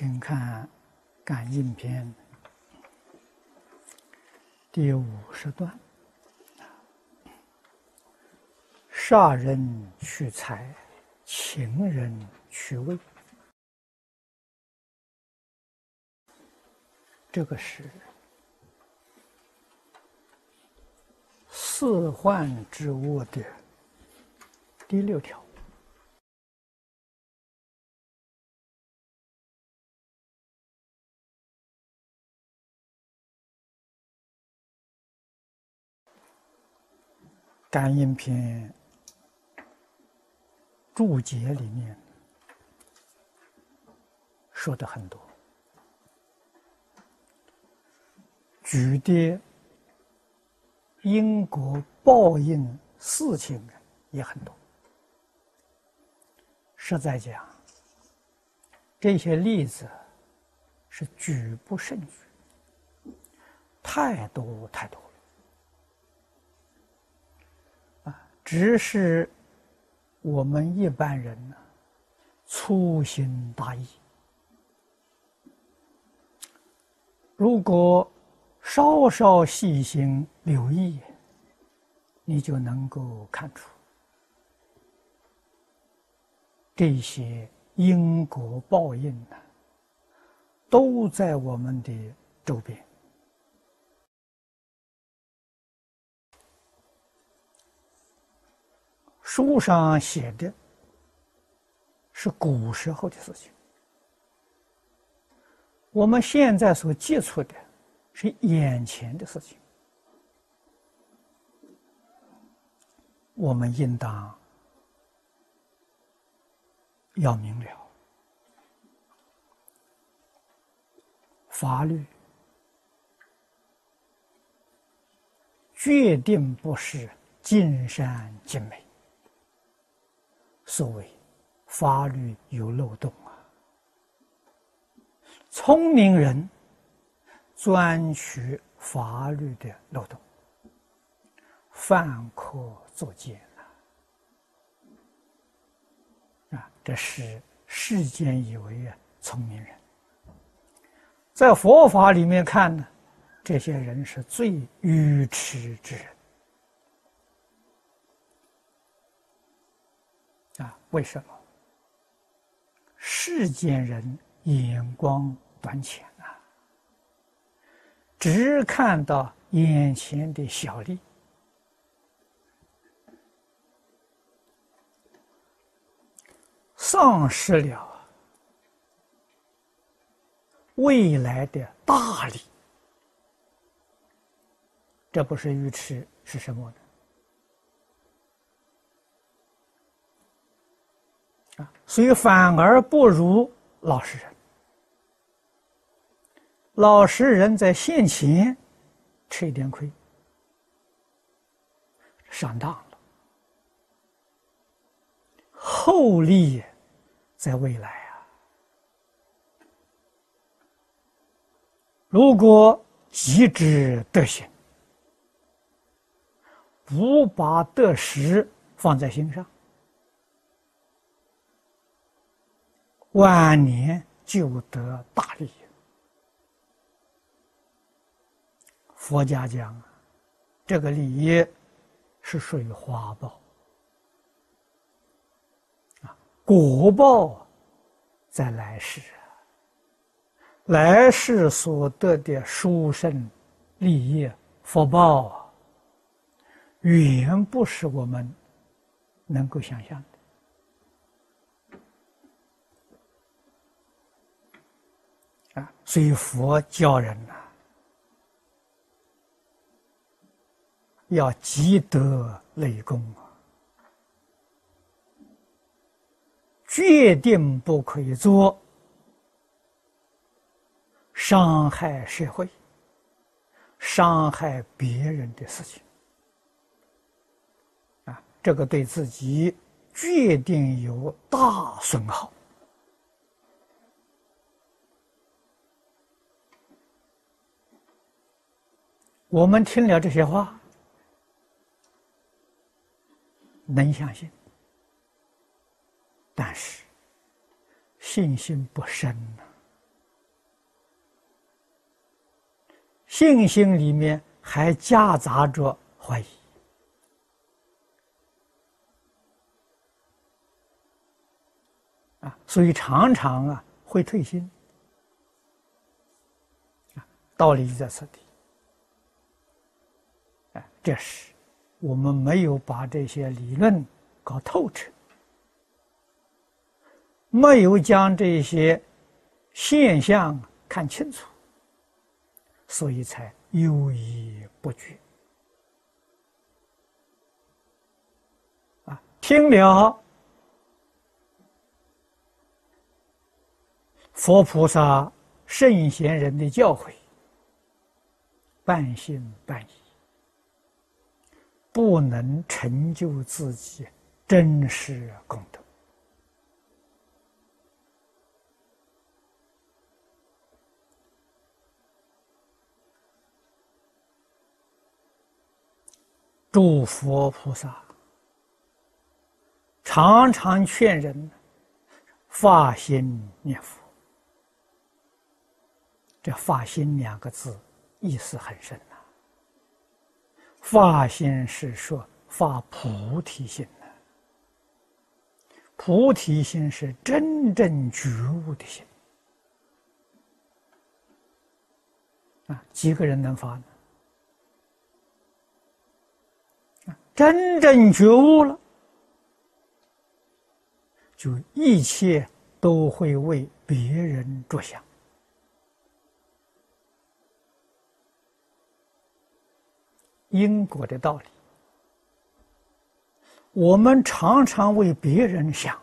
请看《感应篇》第五十段：杀人取财，情人取味。这个是四患之物的第六条。感应篇注解里面说的很多，举的因果报应事情也很多。实在讲，这些例子是举不胜举，太多太多。只是我们一般人呢，粗心大意。如果稍稍细心留意，你就能够看出这些因果报应呢，都在我们的周边。书上写的是古时候的事情，我们现在所接触的是眼前的事情，我们应当要明了，法律决定不是尽善尽美。所谓法律有漏洞啊，聪明人钻取法律的漏洞，犯科作奸啊！啊，这是世间以为啊聪明人，在佛法里面看呢，这些人是最愚痴之人。啊，为什么？世间人眼光短浅啊，只看到眼前的小利，丧失了未来的大利。这不是愚痴是什么呢？所以反而不如老实人。老实人在现前吃一点亏，上当了；厚利在未来啊！如果极之德行，不把得失放在心上。晚年就得大利。佛家讲，这个利益是属于花报啊，果报在来世，来世所得的殊胜利益福报，远不是我们能够想象的。啊，所以佛教人呐，要积德累功啊，决定不可以做伤害社会、伤害别人的事情啊，这个对自己决定有大损耗。我们听了这些话，能相信，但是信心不深呐，信心里面还夹杂着怀疑。啊，所以常常啊会退心。啊，道理就在此地。这是我们没有把这些理论搞透彻，没有将这些现象看清楚。所以才犹疑不决啊！听了佛菩萨、圣贤人的教诲，半信半疑，不能成就自己真实功德。诸佛菩萨常常劝人发心念佛。这“发心”两个字意思很深。发心是说发菩提心，菩提心是真正觉悟的心啊，几个人能发呢？真正觉悟了，就一切都会为别人着想。因果的道理，我们常常为别人想，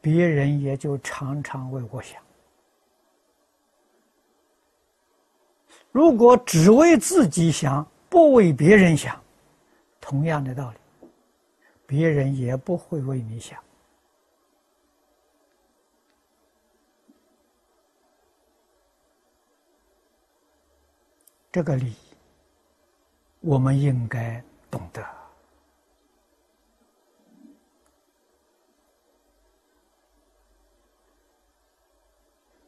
别人也就常常为我想。如果只为自己想，不为别人想。同样的道理，别人也不会为你想。这个理，我们应该懂得。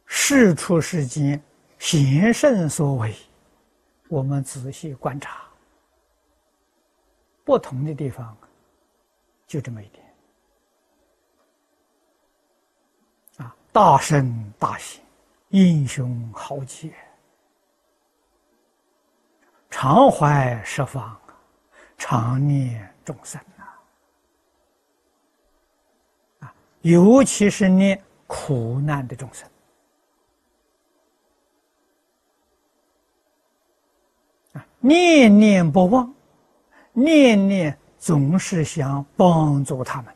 事出世间，贤圣所为，我们仔细观察。不同的地方，就这么一点啊！大圣大贤，英雄豪杰，常怀十方，常念众生啊！啊，尤其是念苦难的众生啊，念念不忘。念念总是想帮助他们，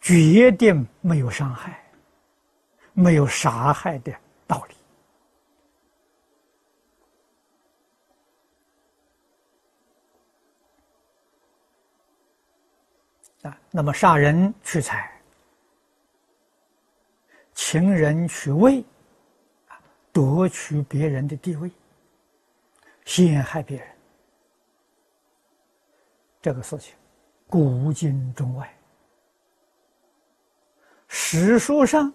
决定没有伤害、没有杀害的道理啊。那么杀人取财、情人取位，夺取别人的地位。陷害别人，这个事情，古今中外，史书上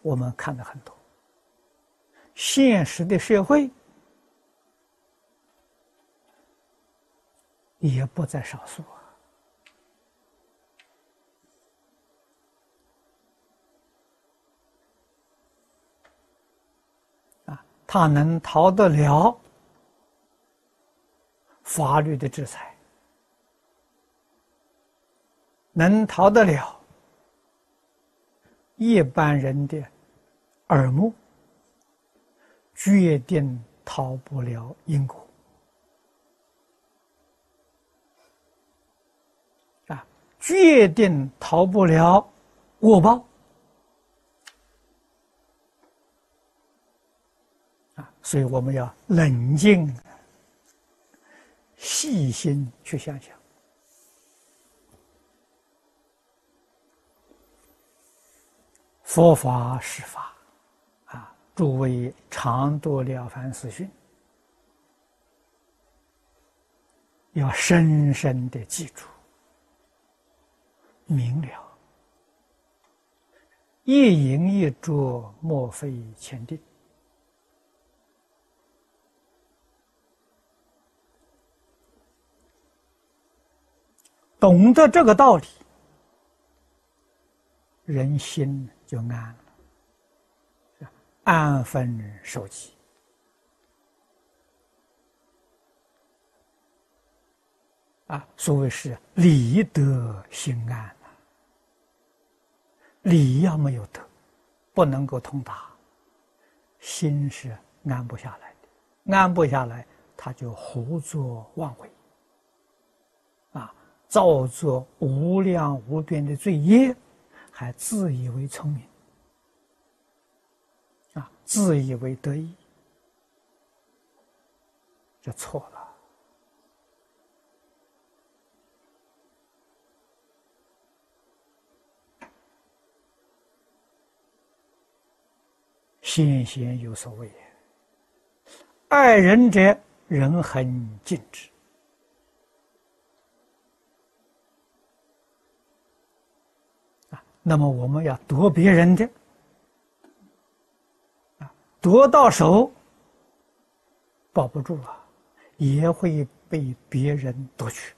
我们看的很多，现实的社会也不在少数他能逃得了。法律的制裁，能逃得了一般人的耳目，决定逃不了因果啊！决定逃不了恶报所以我们要冷静。细心去想想，佛法是法，啊，诸位常读《了凡四训》，要深深的记住，明了，一饮一啄，莫非前定。懂得这个道理，人心就安了，安分守己。啊，所谓是理得心安呐。理要没有得，不能够通达，心是安不下来的，安不下来，他就胡作妄为，造作无量无边的罪业，还自以为聪明，啊，自以为得意，就错了。先贤有所谓：“爱人者，人恒敬之。”那么我们要夺别人的，啊，夺到手保不住啊，也会被别人夺去。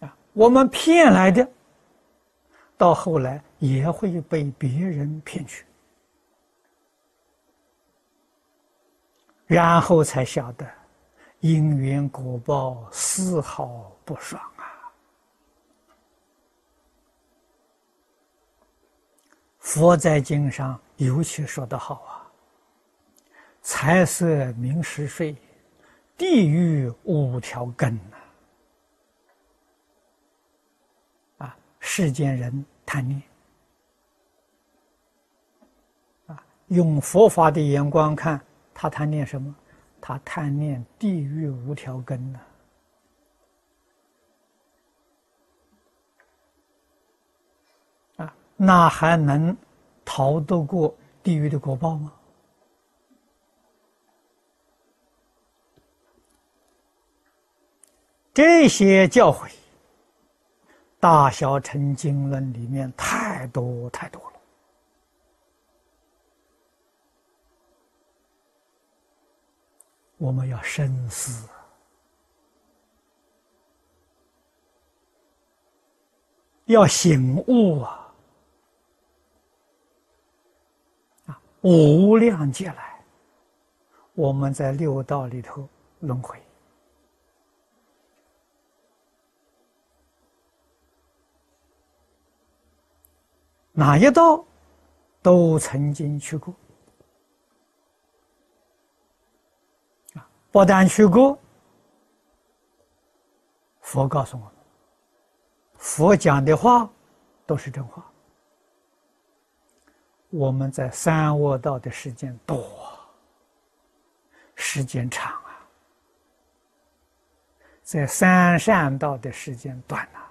啊，我们骗来的。到后来也会被别人骗去，然后才晓得因缘果报丝毫不爽啊！佛在经上尤其说得好啊：“财色名食睡，地狱五条根呐。”啊世间人贪念啊，用佛法的眼光看，他贪念什么？他贪念地狱无条根呢？啊，那还能逃得过地狱的果报吗？这些教诲。大小乘经论里面太多太多了，我们要深思，要醒悟啊！无量劫来，我们在六道里头轮回。哪一道都曾经去过啊！不但去过，佛告诉我们，佛讲的话都是真话。我们在三恶道的时间多，时间长啊；在三善道的时间短啊。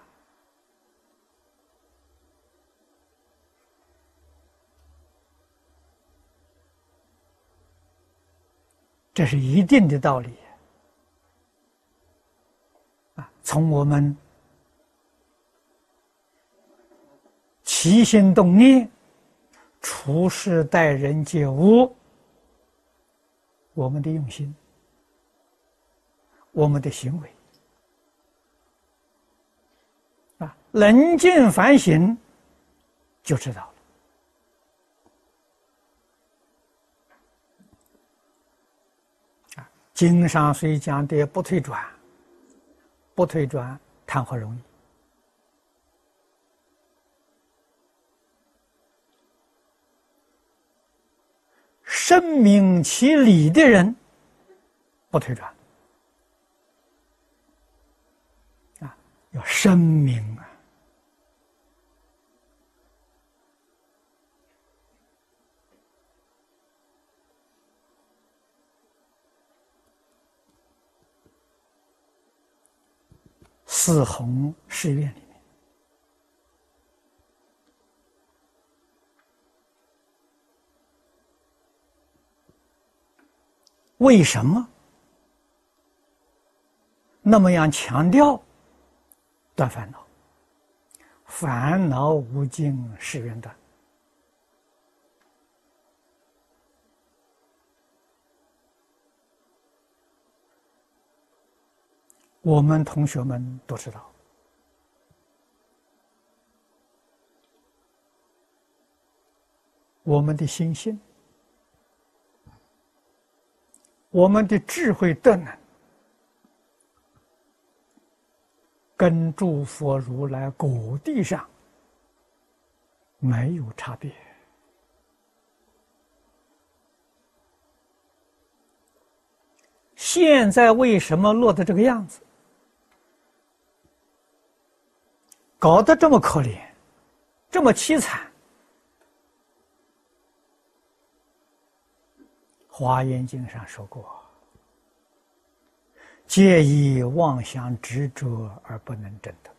这是一定的道理啊！从我们起心动念、处事待人接物，我们的用心、我们的行为啊，冷静反省，就知道了。啊经上虽讲的不退转，不退转谈何容易？深明其理的人不推转啊，要深明啊。四弘誓愿里为什么那么样强调断烦恼？烦恼无尽，誓愿断。我们同学们都知道，我们的心性，我们的智慧德能，跟诸佛如来果地上没有差别。现在为什么落得这个样子？搞得这么可怜，这么凄惨。华严经上说过：“皆以妄想执着而不能证得。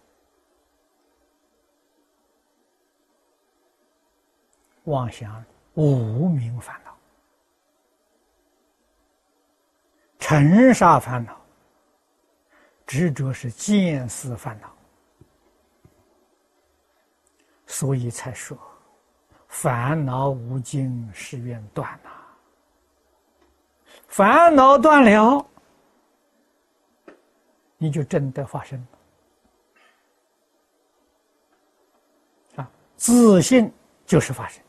妄想无名烦恼，尘沙烦恼，执着是见思烦恼。”所以才说，烦恼无尽，誓愿断呐。烦恼断了，你就真的发生了啊！自信就是发生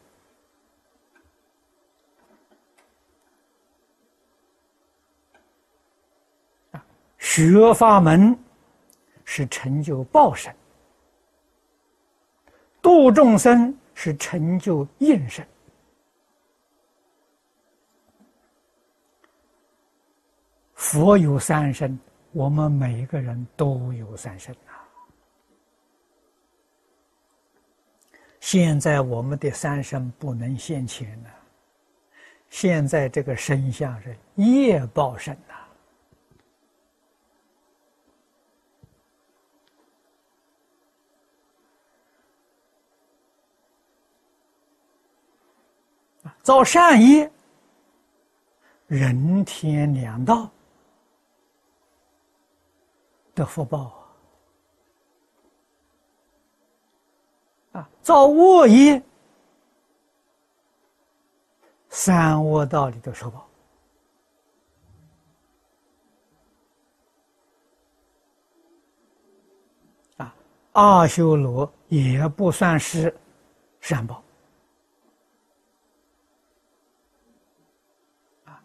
啊！学法门是成就报身。度众生是成就应身。佛有三身，我们每一个人都有三身呐。现在我们的三身不能现前了，现在这个身相是业报身呐。造善业，人天两道的福报啊！啊造恶业，三恶道里的受报啊！阿修罗也不算是善报。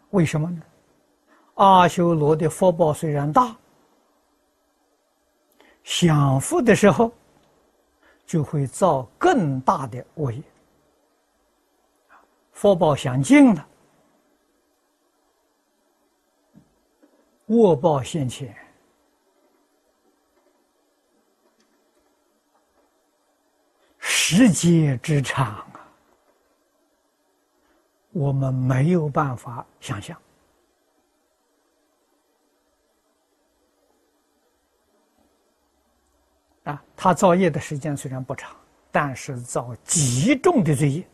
为什么呢？阿修罗的福报虽然大，享福的时候就会造更大的恶业。福报享尽了，恶报现前，时节之长啊。我们没有办法想象啊！他造业的时间虽然不长，但是造极重的罪业